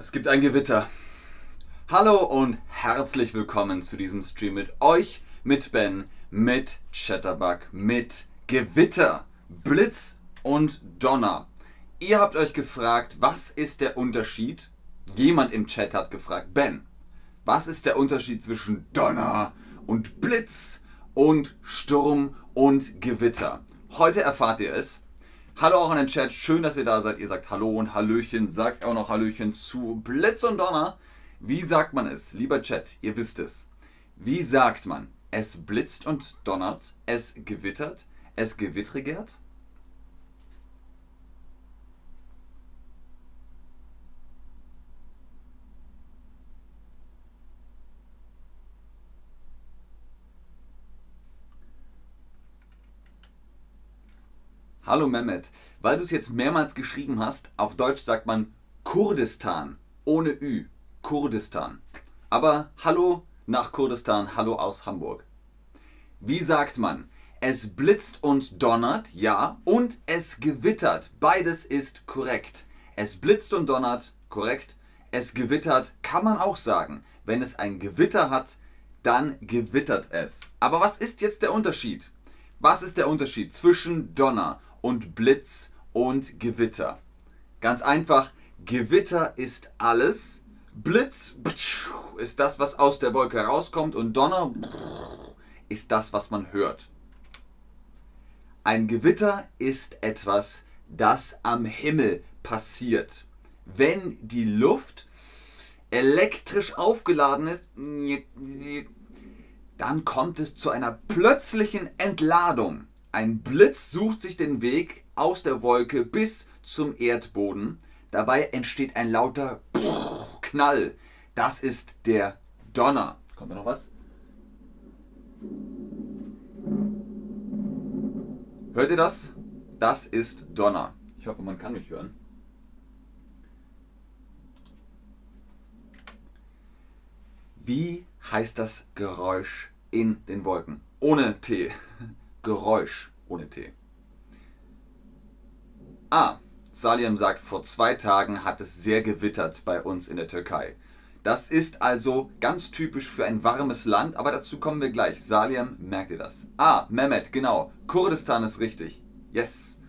Es gibt ein Gewitter. Hallo und herzlich willkommen zu diesem Stream mit euch, mit Ben, mit Chatterbug, mit Gewitter, Blitz und Donner. Ihr habt euch gefragt, was ist der Unterschied? Jemand im Chat hat gefragt, Ben, was ist der Unterschied zwischen Donner und Blitz und Sturm und Gewitter? Heute erfahrt ihr es. Hallo auch an den Chat, schön, dass ihr da seid. Ihr sagt Hallo und Hallöchen, sagt auch noch Hallöchen zu Blitz und Donner. Wie sagt man es? Lieber Chat, ihr wisst es. Wie sagt man? Es blitzt und donnert, es gewittert, es gewittrigert? Hallo Mehmet, weil du es jetzt mehrmals geschrieben hast, auf Deutsch sagt man Kurdistan, ohne Ü, Kurdistan. Aber hallo nach Kurdistan, hallo aus Hamburg. Wie sagt man? Es blitzt und donnert, ja, und es gewittert. Beides ist korrekt. Es blitzt und donnert, korrekt. Es gewittert, kann man auch sagen. Wenn es ein Gewitter hat, dann gewittert es. Aber was ist jetzt der Unterschied? Was ist der Unterschied zwischen Donner und Blitz und Gewitter. Ganz einfach, Gewitter ist alles, Blitz ist das, was aus der Wolke rauskommt und Donner ist das, was man hört. Ein Gewitter ist etwas, das am Himmel passiert. Wenn die Luft elektrisch aufgeladen ist, dann kommt es zu einer plötzlichen Entladung. Ein Blitz sucht sich den Weg aus der Wolke bis zum Erdboden. Dabei entsteht ein lauter Knall. Das ist der Donner. Kommt da noch was? Hört ihr das? Das ist Donner. Ich hoffe, man kann mich hören. Wie heißt das Geräusch in den Wolken? Ohne T. Geräusch ohne T. Ah, Salim sagt, vor zwei Tagen hat es sehr gewittert bei uns in der Türkei. Das ist also ganz typisch für ein warmes Land, aber dazu kommen wir gleich. Salim, merkt ihr das? Ah, Mehmet, genau. Kurdistan ist richtig. Yes.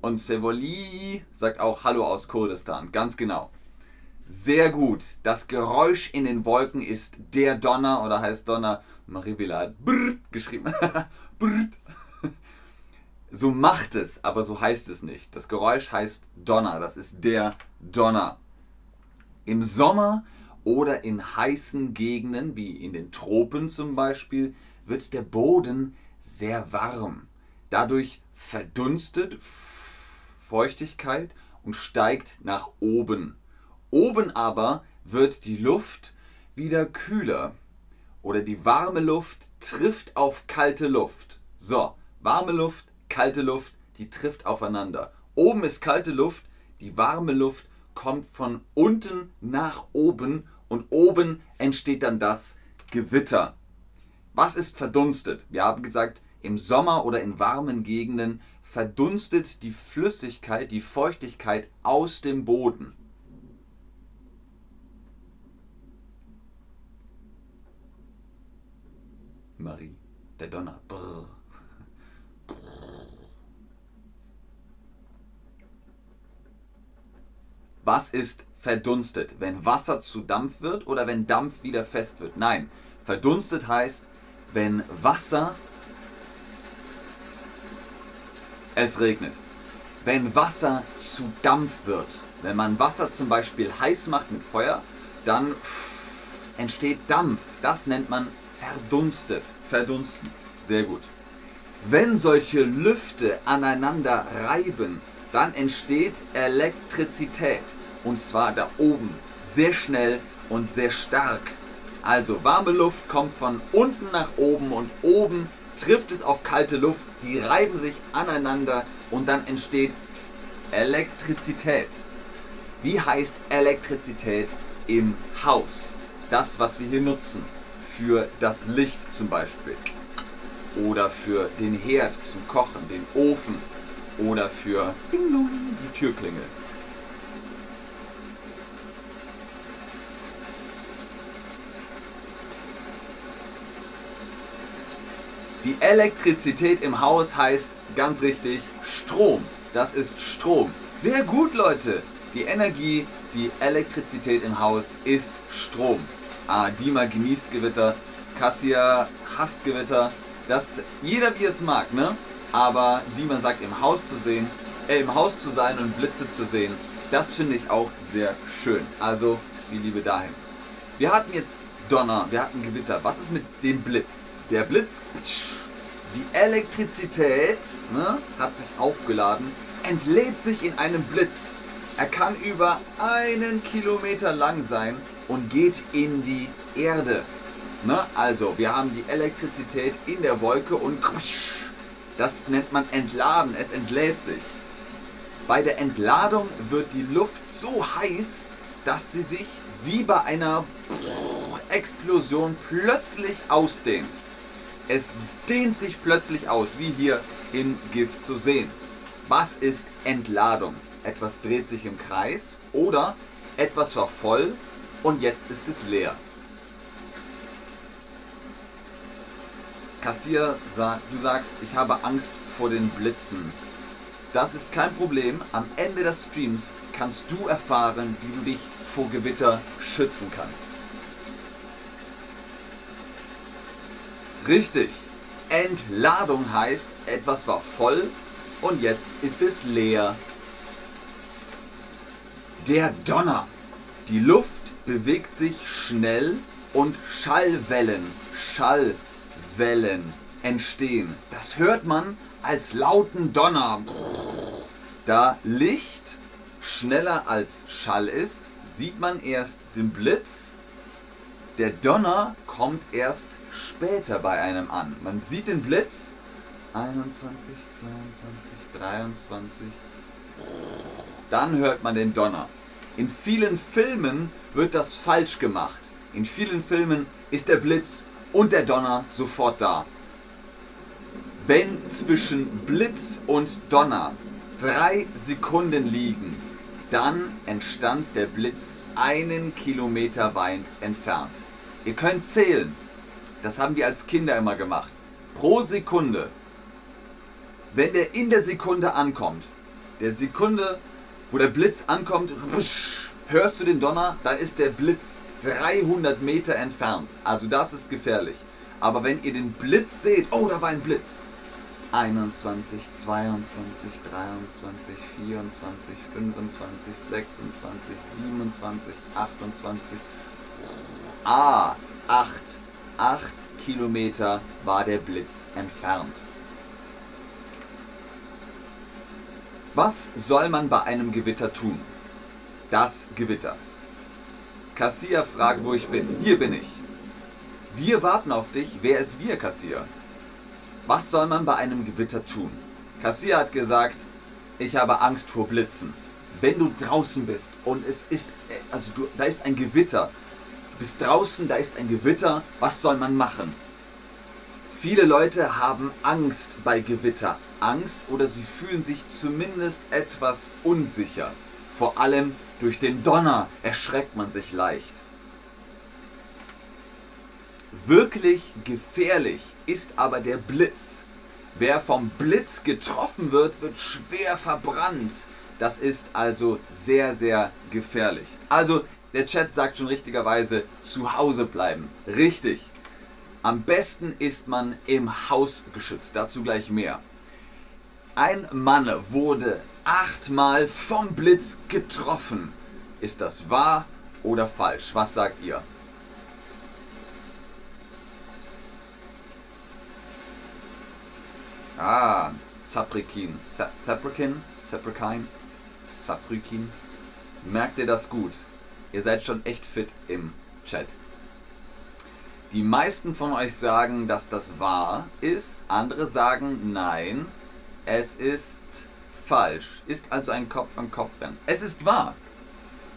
Und Sevoli sagt auch Hallo aus Kurdistan. Ganz genau. Sehr gut. Das Geräusch in den Wolken ist der Donner oder heißt Donner. Maribila hat brrrt geschrieben. brrrt. So macht es, aber so heißt es nicht. Das Geräusch heißt Donner. Das ist der Donner. Im Sommer oder in heißen Gegenden, wie in den Tropen zum Beispiel, wird der Boden sehr warm. Dadurch verdunstet Feuchtigkeit und steigt nach oben. Oben aber wird die Luft wieder kühler oder die warme Luft trifft auf kalte Luft. So, warme Luft, kalte Luft, die trifft aufeinander. Oben ist kalte Luft, die warme Luft kommt von unten nach oben und oben entsteht dann das Gewitter. Was ist verdunstet? Wir haben gesagt, im Sommer oder in warmen Gegenden verdunstet die Flüssigkeit, die Feuchtigkeit aus dem Boden. Marie, der Donner. Brrr. Was ist verdunstet? Wenn Wasser zu Dampf wird oder wenn Dampf wieder fest wird? Nein, verdunstet heißt, wenn Wasser... Es regnet. Wenn Wasser zu Dampf wird, wenn man Wasser zum Beispiel heiß macht mit Feuer, dann entsteht Dampf. Das nennt man verdunstet. Verdunsten. Sehr gut. Wenn solche Lüfte aneinander reiben, dann entsteht Elektrizität. Und zwar da oben. Sehr schnell und sehr stark. Also warme Luft kommt von unten nach oben und oben trifft es auf kalte Luft. Die reiben sich aneinander und dann entsteht Elektrizität. Wie heißt Elektrizität im Haus? Das, was wir hier nutzen für das Licht zum Beispiel oder für den Herd zum Kochen, den Ofen oder für die Türklingel. Die Elektrizität im Haus heißt ganz richtig Strom. Das ist Strom. Sehr gut, Leute. Die Energie, die Elektrizität im Haus ist Strom. Ah, Dima genießt Gewitter, Cassia hasst Gewitter. Das jeder wie es mag, ne? Aber Dima sagt im Haus zu sehen, äh, im Haus zu sein und Blitze zu sehen, das finde ich auch sehr schön. Also viel Liebe dahin. Wir hatten jetzt Donner, wir hatten Gewitter. Was ist mit dem Blitz? Der Blitz, die Elektrizität ne, hat sich aufgeladen, entlädt sich in einem Blitz. Er kann über einen Kilometer lang sein und geht in die Erde. Ne? Also, wir haben die Elektrizität in der Wolke und das nennt man entladen. Es entlädt sich. Bei der Entladung wird die Luft so heiß, dass sie sich wie bei einer Explosion plötzlich ausdehnt. Es dehnt sich plötzlich aus, wie hier im Gift zu sehen. Was ist Entladung? Etwas dreht sich im Kreis oder etwas war voll und jetzt ist es leer. Kassier, du sagst, ich habe Angst vor den Blitzen. Das ist kein Problem. Am Ende des Streams kannst du erfahren, wie du dich vor Gewitter schützen kannst. Richtig. Entladung heißt, etwas war voll und jetzt ist es leer. Der Donner. Die Luft bewegt sich schnell und Schallwellen, Schallwellen entstehen. Das hört man als lauten Donner. Da Licht schneller als Schall ist, sieht man erst den Blitz. Der Donner kommt erst später bei einem an. Man sieht den Blitz. 21, 22, 23. Dann hört man den Donner. In vielen Filmen wird das falsch gemacht. In vielen Filmen ist der Blitz und der Donner sofort da. Wenn zwischen Blitz und Donner drei Sekunden liegen, dann entstand der Blitz einen Kilometer weit entfernt. Ihr könnt zählen. Das haben wir als Kinder immer gemacht. Pro Sekunde. Wenn der in der Sekunde ankommt, der Sekunde, wo der Blitz ankommt, hörst du den Donner, dann ist der Blitz 300 Meter entfernt. Also das ist gefährlich. Aber wenn ihr den Blitz seht, oh, da war ein Blitz, 21, 22, 23, 24, 25, 26, 27, 28. Ah, 8. 8 Kilometer war der Blitz entfernt. Was soll man bei einem Gewitter tun? Das Gewitter. Kassier fragt, wo ich bin. Hier bin ich. Wir warten auf dich. Wer ist wir, Kassier? Was soll man bei einem Gewitter tun? Kassier hat gesagt, ich habe Angst vor Blitzen. Wenn du draußen bist und es ist, äh, also du, da ist ein Gewitter, du bist draußen, da ist ein Gewitter, was soll man machen? Viele Leute haben Angst bei Gewitter. Angst oder sie fühlen sich zumindest etwas unsicher. Vor allem durch den Donner erschreckt man sich leicht. Wirklich gefährlich ist aber der Blitz. Wer vom Blitz getroffen wird, wird schwer verbrannt. Das ist also sehr, sehr gefährlich. Also, der Chat sagt schon richtigerweise, zu Hause bleiben. Richtig. Am besten ist man im Haus geschützt. Dazu gleich mehr. Ein Mann wurde achtmal vom Blitz getroffen. Ist das wahr oder falsch? Was sagt ihr? Ah, Saprikin. Saprikin? Saprikin? Saprikin? Merkt ihr das gut? Ihr seid schon echt fit im Chat. Die meisten von euch sagen, dass das wahr ist. Andere sagen, nein, es ist falsch. Ist also ein Kopf-an-Kopf-Rennen. Es ist wahr.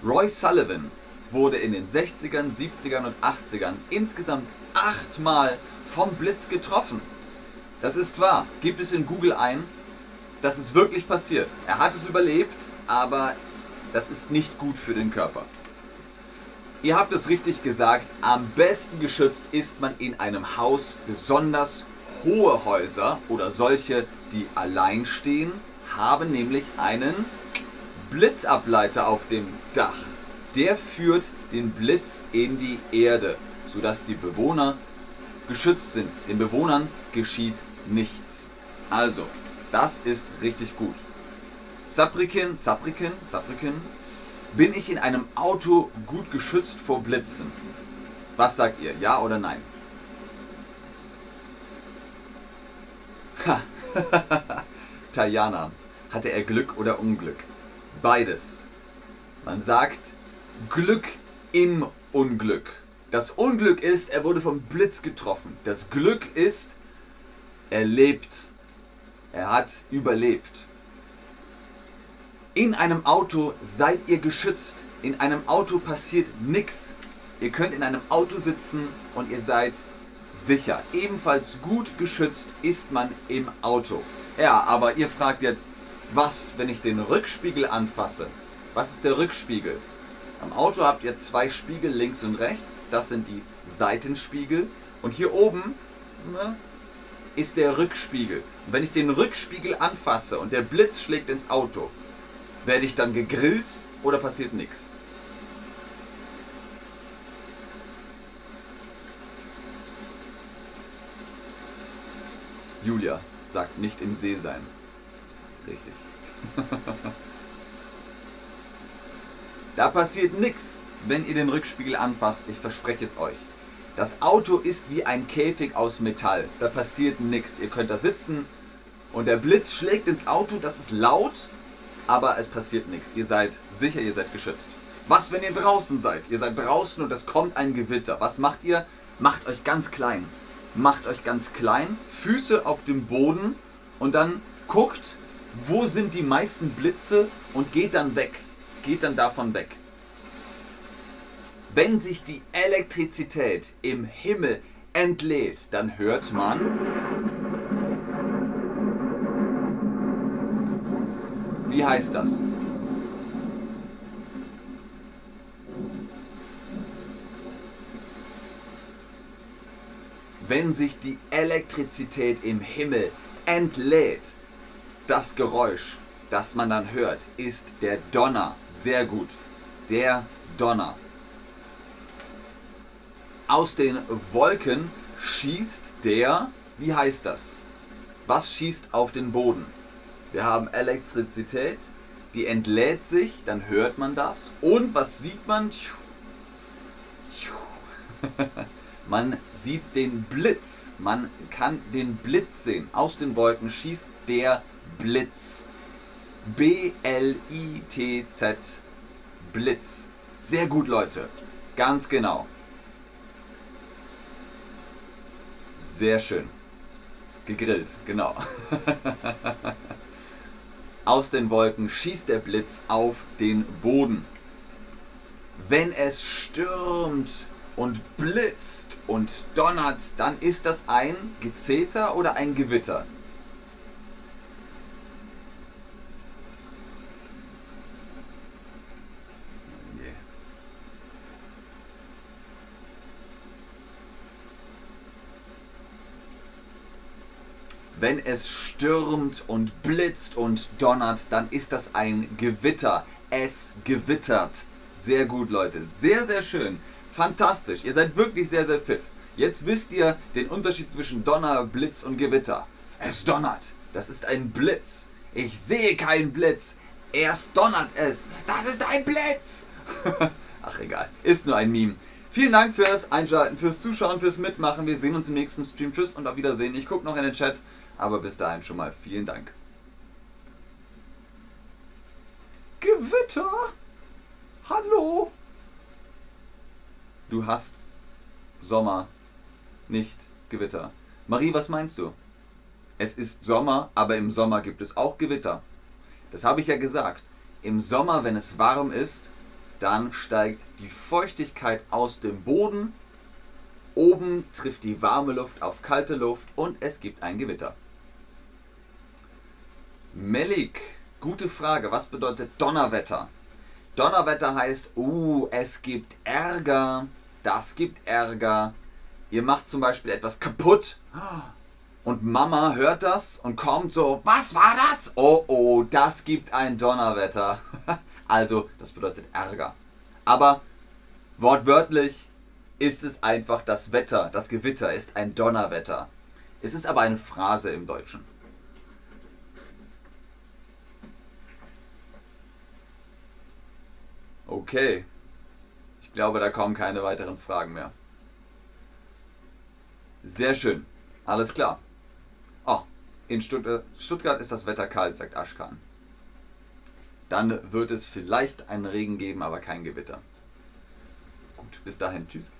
Roy Sullivan wurde in den 60ern, 70ern und 80ern insgesamt achtmal vom Blitz getroffen. Das ist wahr. Gibt es in Google ein. Das ist wirklich passiert. Er hat es überlebt, aber das ist nicht gut für den Körper. Ihr habt es richtig gesagt, am besten geschützt ist man in einem Haus besonders hohe Häuser oder solche, die allein stehen, haben nämlich einen Blitzableiter auf dem Dach. Der führt den Blitz in die Erde, sodass die Bewohner geschützt sind. Den Bewohnern geschieht nichts. Also, das ist richtig gut. Sabrikin, Sabrikin, Sabrikin, bin ich in einem Auto gut geschützt vor Blitzen? Was sagt ihr, ja oder nein? Tajana, hatte er Glück oder Unglück? Beides. Man sagt Glück im Unglück. Das Unglück ist, er wurde vom Blitz getroffen. Das Glück ist, er lebt. Er hat überlebt. In einem Auto seid ihr geschützt. In einem Auto passiert nichts. Ihr könnt in einem Auto sitzen und ihr seid sicher. Ebenfalls gut geschützt ist man im Auto. Ja, aber ihr fragt jetzt, was, wenn ich den Rückspiegel anfasse? Was ist der Rückspiegel? Am Auto habt ihr zwei Spiegel links und rechts. Das sind die Seitenspiegel. Und hier oben ne, ist der Rückspiegel. Und wenn ich den Rückspiegel anfasse und der Blitz schlägt ins Auto, werde ich dann gegrillt oder passiert nichts? Julia sagt nicht im See sein. Richtig. Da passiert nichts, wenn ihr den Rückspiegel anfasst. Ich verspreche es euch. Das Auto ist wie ein Käfig aus Metall. Da passiert nichts. Ihr könnt da sitzen und der Blitz schlägt ins Auto. Das ist laut, aber es passiert nichts. Ihr seid sicher, ihr seid geschützt. Was, wenn ihr draußen seid? Ihr seid draußen und es kommt ein Gewitter. Was macht ihr? Macht euch ganz klein. Macht euch ganz klein, Füße auf dem Boden und dann guckt, wo sind die meisten Blitze und geht dann weg geht dann davon weg. Wenn sich die Elektrizität im Himmel entlädt, dann hört man Wie heißt das? Wenn sich die Elektrizität im Himmel entlädt, das Geräusch das man dann hört, ist der Donner. Sehr gut. Der Donner. Aus den Wolken schießt der, wie heißt das? Was schießt auf den Boden? Wir haben Elektrizität, die entlädt sich, dann hört man das. Und was sieht man? Man sieht den Blitz. Man kann den Blitz sehen. Aus den Wolken schießt der Blitz. B-L-I-T-Z. Blitz. Sehr gut, Leute. Ganz genau. Sehr schön. Gegrillt, genau. Aus den Wolken schießt der Blitz auf den Boden. Wenn es stürmt und blitzt und donnert, dann ist das ein Gezeter oder ein Gewitter. Wenn es stürmt und blitzt und donnert, dann ist das ein Gewitter. Es gewittert. Sehr gut, Leute. Sehr, sehr schön. Fantastisch. Ihr seid wirklich sehr, sehr fit. Jetzt wisst ihr den Unterschied zwischen Donner, Blitz und Gewitter. Es donnert. Das ist ein Blitz. Ich sehe keinen Blitz. Erst donnert es. Das ist ein Blitz. Ach egal. Ist nur ein Meme. Vielen Dank fürs Einschalten, fürs Zuschauen, fürs Mitmachen. Wir sehen uns im nächsten Stream. Tschüss und auf Wiedersehen. Ich gucke noch in den Chat. Aber bis dahin schon mal vielen Dank. Gewitter? Hallo? Du hast Sommer, nicht Gewitter. Marie, was meinst du? Es ist Sommer, aber im Sommer gibt es auch Gewitter. Das habe ich ja gesagt. Im Sommer, wenn es warm ist, dann steigt die Feuchtigkeit aus dem Boden. Oben trifft die warme Luft auf kalte Luft und es gibt ein Gewitter. Melik, gute Frage. Was bedeutet Donnerwetter? Donnerwetter heißt, uh, es gibt Ärger. Das gibt Ärger. Ihr macht zum Beispiel etwas kaputt. Und Mama hört das und kommt so, was war das? Oh oh, das gibt ein Donnerwetter. also, das bedeutet Ärger. Aber wortwörtlich ist es einfach das Wetter, das Gewitter ist ein Donnerwetter. Es ist aber eine Phrase im Deutschen. Okay. Ich glaube, da kommen keine weiteren Fragen mehr. Sehr schön. Alles klar. Oh, in Stuttgart ist das Wetter kalt, sagt Aschkan. Dann wird es vielleicht einen Regen geben, aber kein Gewitter. Gut, bis dahin. Tschüss.